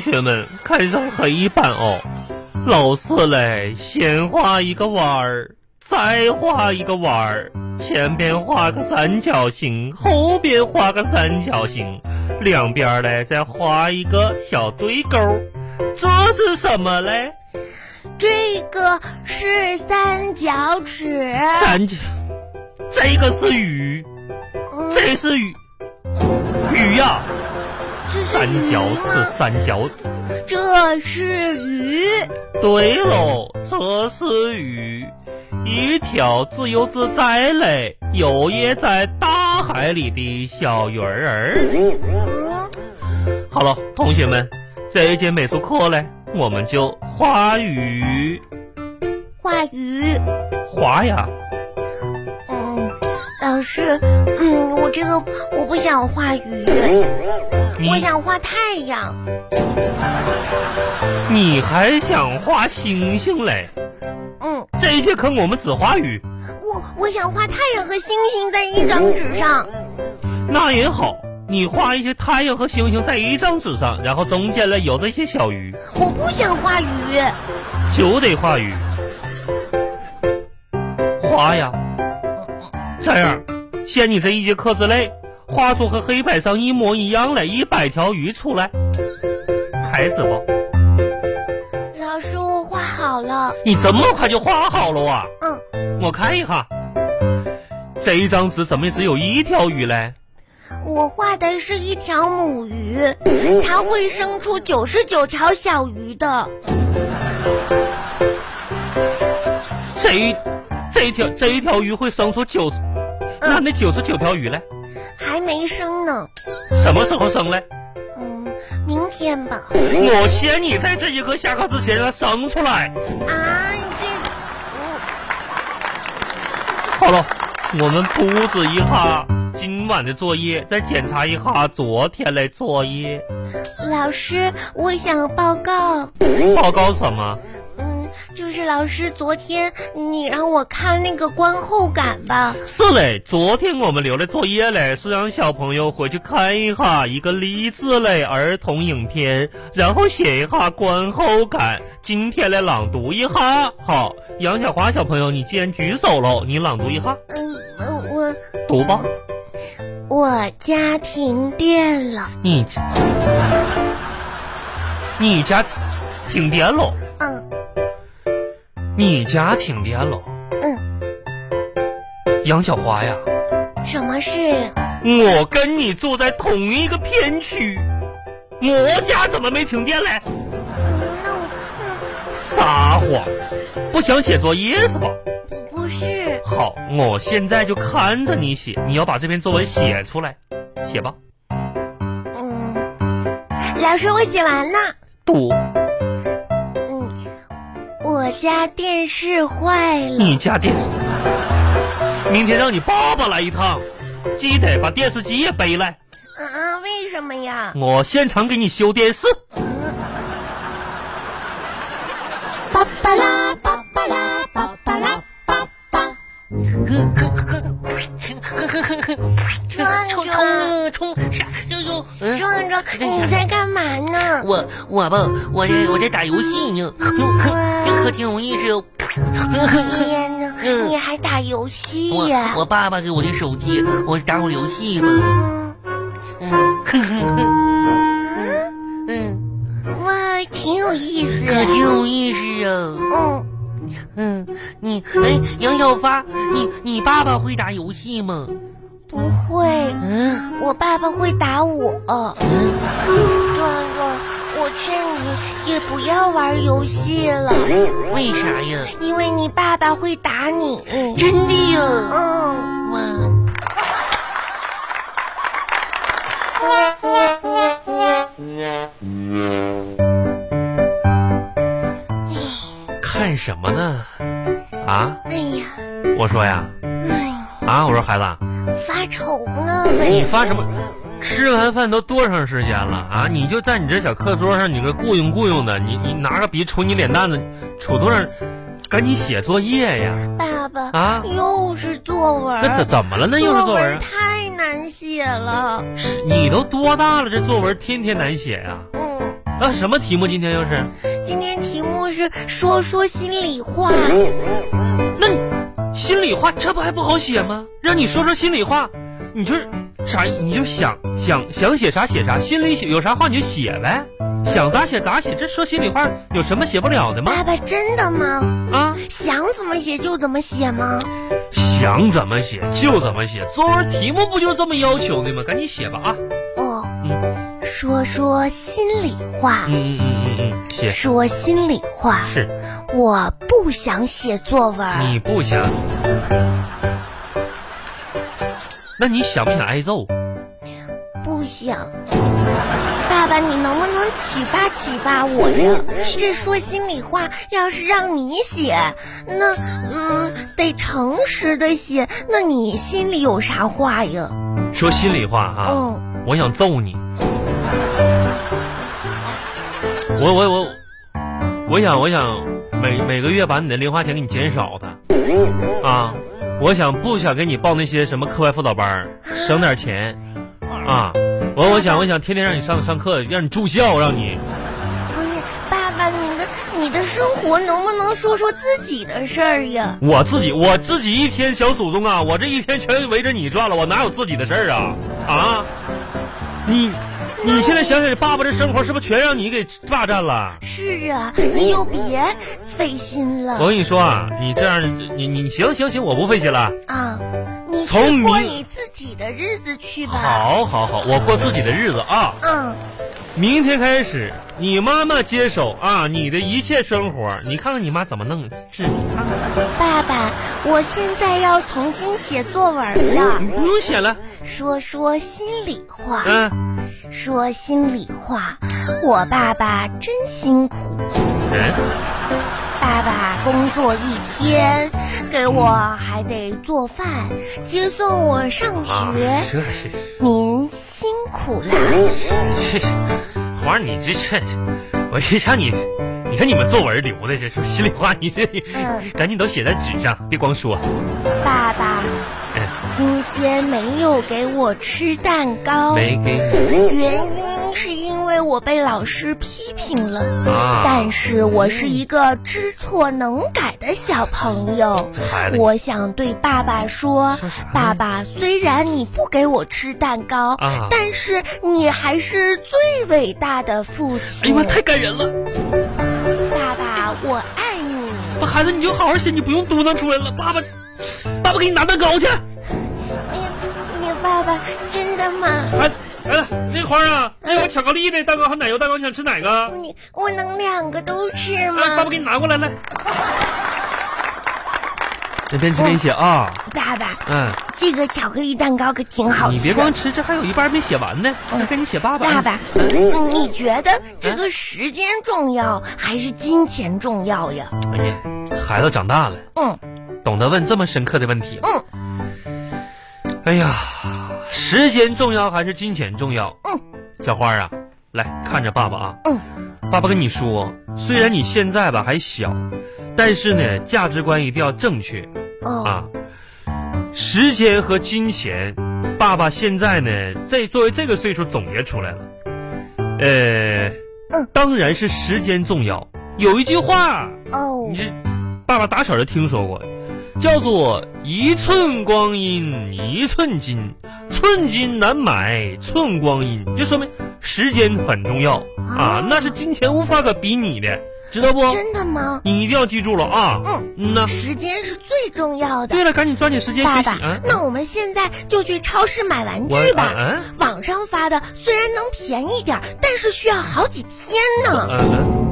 同学们看上黑板哦。老师嘞，先画一个弯儿，再画一个弯儿，前边画个三角形，后边画个三角形，两边嘞再画一个小对勾。这是什么嘞？这个是三角尺。三角，这个是鱼，嗯这是鱼，鱼呀、三角鱼尺，三角。这是鱼。对喽，这是鱼，一条自由自在嘞，游曳在大海里的小鱼儿。嗯，好了，同学们，这一节美术课嘞，我们就画鱼，画鱼。画呀。嗯，老师，嗯，我这个我不想画鱼，你我想画太阳。你还想画星星嘞？嗯，这一节课我们只画鱼，我我想画太阳和星星在一张纸上。那也好。你画一些太阳和星星在一张纸上，然后中间呢有着一些小鱼，我不想画鱼。就得画鱼。画呀，这样，限你这一节课之内，画出和黑板上一模一样的一百条鱼出来。开始吧，老师，我画好了。你这么快就画好了啊？嗯，我看一下，这一张纸怎么只有一条鱼嘞？我画的是一条母鱼，它会生出九十九条小鱼的。这一这一条这一条鱼会生出九十，那那九十九条鱼嘞？还没生呢。什么时候生嘞？嗯，明天吧。我先你在这节课下课之前让它生出来。啊，这，好了，我们布置一下今晚的作业，再检查一下昨天的作业。嗯，老师，我想报告。报告什么？嗯，就是老师，昨天你让我看那个观后感吧。是嘞，昨天我们留的作业嘞，是让小朋友回去看一下一个励志类儿童影片，然后写一下观后感。今天来朗读一下。好，杨小华小朋友，你既然举手了，你朗读一下，嗯，嗯我读吧。我家停电了。你，你家停电了？嗯你家停电了？嗯，杨小花呀，什么事？我跟你住在同一个片区，我家怎么没停电嘞？嗯，那我嗯撒谎，不想写作业是吧？不不是。好，我现在就看着你写，你要把这篇作文写出来，写吧。嗯，老师，我写完了。读，嗯，我家电视坏了。你家电视，明天让你爸爸来一趟，记得把电视机也背来，啊？为什么呀？我现场给你修电视。巴巴拉巴巴拉巴巴拉巴巴。壮冲壮，冲冲啥？就就嗯，壮壮，你在干嘛呢？我我吧，我这我在打游戏呢，这可挺有意思哦。天哪，嗯你还打游戏我呀？我爸爸给我的手机，我打会儿游戏吧。嗯嗯嗯，哇，挺有意思。可挺有意思啊。嗯，嗯，你哎，杨小发，你你爸爸会打游戏吗？不会，嗯？我爸爸会打我。嗯，壮壮，我劝你也不要玩游戏了，为啥呀？因为你爸爸会打你。真的呀？嗯，哇，看什么呢？啊，哎呀，我说呀，哎呀，啊，我说孩子，发愁呢。你发什么？吃完饭都多长时间了啊？你就在你这小课桌上，你个雇佣雇佣的，你你拿个笔杵你脸蛋子，杵多少？赶紧写作业呀！爸爸啊又是作文。那怎怎么了？呢又是作文？太难写了。你都多大了？这作文天天难写呀、嗯，啊，什么题目？今天又是？今天题目是说说心里话。心里话这不还不好写吗？让你说说心里话，你就是啥？你就想想想写啥写啥，心里写有啥话你就写呗，想咋写咋写。这说心里话有什么写不了的吗？爸爸真的吗？啊，想怎么写就怎么写吗？想怎么写就怎么写，作文题目不就这么要求的吗？赶紧写吧啊！说说心里话。嗯嗯嗯嗯嗯，写说心里话，是我不想写作文。你不想，那你想不想挨揍？不想。爸爸，你能不能启发启发我呀？这说心里话，要是让你写，那嗯，得诚实的写。那你心里有啥话呀？说心里话啊，嗯，我想揍你。我我我，我想我想每每个月把你的零花钱给你减少的，啊，我想不想给你报那些什么课外辅导班，省点钱，啊，我我想我想天天让你上上课，让你住校，让你不是，爸爸，你的你的生活能不能说说自己的事儿呀？我自己我自己一天小祖宗啊，我这一天全围着你转了，我哪有自己的事儿啊啊，你。你现在想想，爸爸这生活是不是全让你给霸占了？是啊，你就别费心了。我跟你说啊，你这样，你你行行行，我不费心了。啊，你从去过你自己的日子去吧。好，好，好，我过自己的日子啊。嗯，明天开始，你妈妈接手啊，你的一切生活，你看看你妈怎么弄治你看看。爸爸，我现在要重新写作文了你。不用写了，说说心里话，嗯说心里话，我爸爸真辛苦。嗯，爸爸工作一天，给我还得做饭，接送我上啊，学。这是您辛苦啦。这是花儿，你这这，我这让你，你看你们作文留的这说心里话，你这嗯赶紧都写在纸上，别光说。爸爸嗯，今天没有给我吃蛋糕，没给你原因是因为我被老师批评了。啊，但是我是一个知错能改的小朋友，我想对爸爸说说啥呢：“爸爸，虽然你不给我吃蛋糕，啊但是你还是最伟大的父亲哎亲。呀妈，太感人了。爸爸，我爱你。我孩子，你就好好写，你不用嘟囔出来了。爸爸，爸爸给你拿蛋糕去。哎呀，哎呀，爸爸，真的吗？哎，来了，那花啊，这有个巧克力的蛋糕和奶油蛋糕，你想吃哪个？你我能两个都吃吗，爸爸？给你拿过来，来。那边吃边写啊，爸爸，嗯，这个巧克力蛋糕可挺好吃。你别光吃，这还有一半没写完呢。我跟你写爸爸。爸爸，你觉得这个时间重要还是金钱重要呀？哎呀，孩子长大了，嗯懂得问这么深刻的问题。嗯，哎呀，时间重要还是金钱重要？嗯，小花啊，来看着爸爸啊。嗯，爸爸跟你说，虽然你现在吧还小，但是呢，价值观一定要正确哦，啊。时间和金钱，爸爸现在呢，这作为这个岁数总结出来了。呃，嗯当然是时间重要。有一句话，哦你，这爸爸打小就听说过，叫做“一寸光阴一寸金，寸金难买寸光阴”，就说明时间很重要啊啊，那是金钱无法可比拟的，知道不？真的吗？你一定要记住了啊！嗯，嗯呐。时间是最重要的。对了，赶紧抓紧时间爸爸啊！，那我们现在就去超市买玩具吧。嗯网上发的虽然能便宜点，但是需要好几天呢。嗯嗯。